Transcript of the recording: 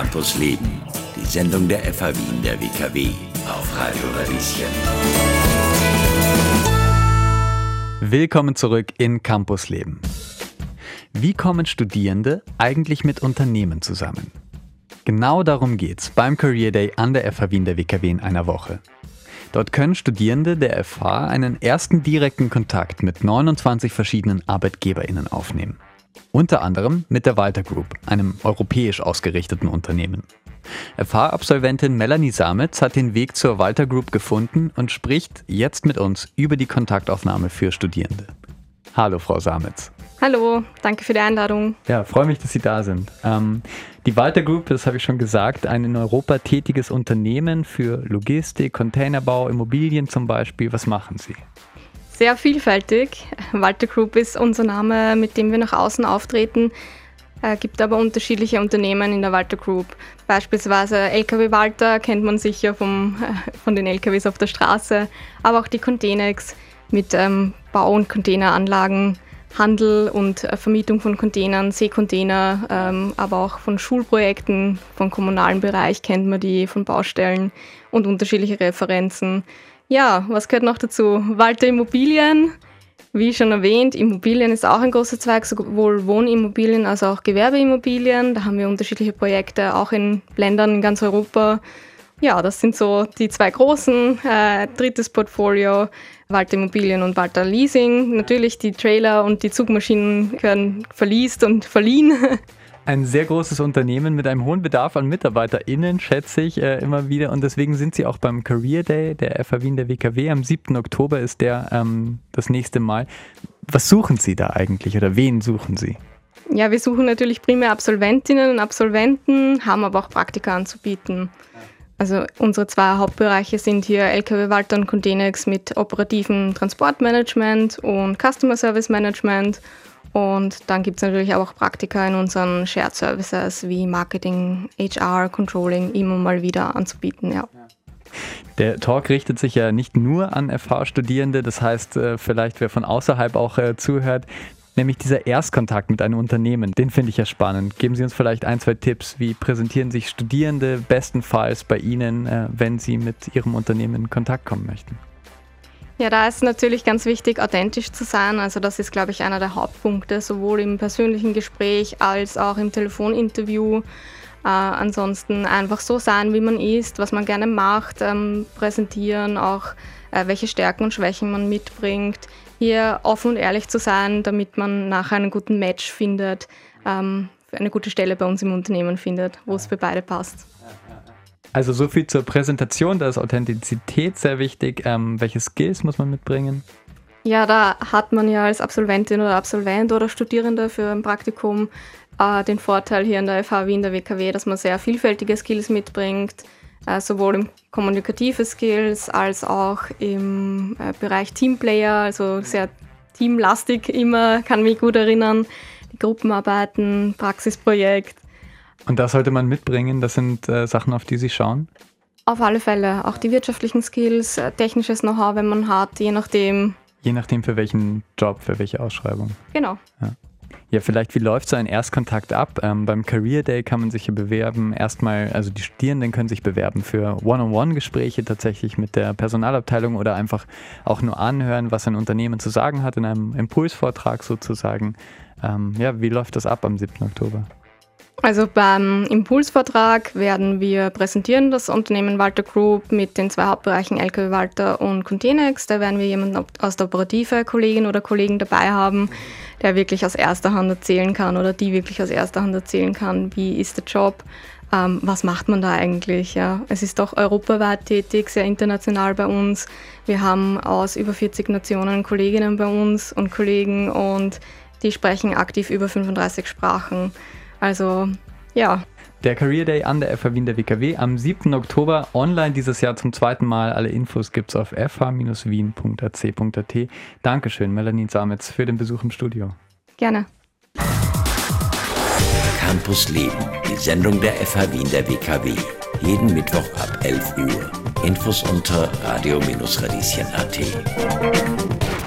Campus Leben, die Sendung der FH Wien der WKW auf Radio Radieschen. Willkommen zurück in Campus Leben. Wie kommen Studierende eigentlich mit Unternehmen zusammen? Genau darum geht's beim Career Day an der FH Wien der WKW in einer Woche. Dort können Studierende der FH einen ersten direkten Kontakt mit 29 verschiedenen ArbeitgeberInnen aufnehmen. Unter anderem mit der Walter Group, einem europäisch ausgerichteten Unternehmen. FH-Absolventin Melanie Samitz hat den Weg zur Walter Group gefunden und spricht jetzt mit uns über die Kontaktaufnahme für Studierende. Hallo, Frau Samitz. Hallo, danke für die Einladung. Ja, freue mich, dass Sie da sind. Ähm, die Walter Group, das habe ich schon gesagt, ein in Europa tätiges Unternehmen für Logistik, Containerbau, Immobilien zum Beispiel. Was machen Sie? Sehr vielfältig. Walter Group ist unser Name, mit dem wir nach außen auftreten. Es äh, gibt aber unterschiedliche Unternehmen in der Walter Group. Beispielsweise LKW Walter kennt man sicher vom, äh, von den LKWs auf der Straße, aber auch die Containex mit ähm, Bau- und Containeranlagen Handel und äh, Vermietung von Containern, Seekontainer, ähm, aber auch von Schulprojekten, vom kommunalen Bereich kennt man die, von Baustellen und unterschiedliche Referenzen. Ja, was gehört noch dazu? Walter Immobilien, wie schon erwähnt, Immobilien ist auch ein großer Zweig, sowohl Wohnimmobilien als auch Gewerbeimmobilien. Da haben wir unterschiedliche Projekte, auch in Ländern in ganz Europa. Ja, das sind so die zwei großen. Äh, drittes Portfolio, Walter Immobilien und Walter Leasing. Natürlich die Trailer und die Zugmaschinen werden verliest und verliehen. Ein sehr großes Unternehmen mit einem hohen Bedarf an MitarbeiterInnen, schätze ich äh, immer wieder. Und deswegen sind Sie auch beim Career Day der FH Wien der WKW. Am 7. Oktober ist der ähm, das nächste Mal. Was suchen Sie da eigentlich oder wen suchen Sie? Ja, wir suchen natürlich primär Absolventinnen und Absolventen, haben aber auch Praktika anzubieten. Also unsere zwei Hauptbereiche sind hier LKW Walter und Contenex mit operativem Transportmanagement und Customer Service Management. Und dann gibt es natürlich auch Praktika in unseren Shared Services wie Marketing, HR, Controlling immer mal wieder anzubieten. Ja. Der Talk richtet sich ja nicht nur an FH-Studierende, das heißt, äh, vielleicht wer von außerhalb auch äh, zuhört, nämlich dieser Erstkontakt mit einem Unternehmen. Den finde ich ja spannend. Geben Sie uns vielleicht ein, zwei Tipps. Wie präsentieren sich Studierende bestenfalls bei Ihnen, äh, wenn sie mit Ihrem Unternehmen in Kontakt kommen möchten? Ja, da ist natürlich ganz wichtig, authentisch zu sein. Also das ist, glaube ich, einer der Hauptpunkte, sowohl im persönlichen Gespräch als auch im Telefoninterview. Äh, ansonsten einfach so sein, wie man ist, was man gerne macht, ähm, präsentieren, auch äh, welche Stärken und Schwächen man mitbringt, hier offen und ehrlich zu sein, damit man nachher einen guten Match findet, ähm, eine gute Stelle bei uns im Unternehmen findet, wo es für beide passt. Also so viel zur Präsentation, da ist Authentizität sehr wichtig. Ähm, welche Skills muss man mitbringen? Ja, da hat man ja als Absolventin oder Absolvent oder Studierende für ein Praktikum äh, den Vorteil hier in der FH Wien, der WKW, dass man sehr vielfältige Skills mitbringt, äh, sowohl im kommunikative Skills als auch im äh, Bereich Teamplayer, also sehr teamlastig immer, kann mich gut erinnern. Die Gruppenarbeiten, Praxisprojekt. Und das sollte man mitbringen, das sind äh, Sachen, auf die Sie schauen? Auf alle Fälle, auch die wirtschaftlichen Skills, äh, technisches Know-how, wenn man hat, je nachdem. Je nachdem für welchen Job, für welche Ausschreibung. Genau. Ja. Ja, vielleicht, wie läuft so ein Erstkontakt ab? Ähm, beim Career Day kann man sich ja bewerben. Erstmal, also die Studierenden können sich bewerben für One-on-One-Gespräche tatsächlich mit der Personalabteilung oder einfach auch nur anhören, was ein Unternehmen zu sagen hat in einem Impulsvortrag sozusagen. Ähm, ja, wie läuft das ab am 7. Oktober? Also beim Impulsvortrag werden wir präsentieren das Unternehmen Walter Group mit den zwei Hauptbereichen LKW Walter und Contenex. Da werden wir jemanden aus der Operative, Kollegin oder Kollegen dabei haben der wirklich aus erster Hand erzählen kann oder die wirklich aus erster Hand erzählen kann, wie ist der Job, ähm, was macht man da eigentlich. Ja? Es ist doch europaweit tätig, sehr international bei uns. Wir haben aus über 40 Nationen Kolleginnen bei uns und Kollegen und die sprechen aktiv über 35 Sprachen. Also ja, der Career Day an der FH Wien der WKW am 7. Oktober online dieses Jahr zum zweiten Mal. Alle Infos gibt es auf fh-wien.ac.at. Dankeschön, Melanie Samitz, für den Besuch im Studio. Gerne. Campus Leben, die Sendung der FH Wien der WKW. Jeden Mittwoch ab 11 Uhr. Infos unter radio-radieschen.at.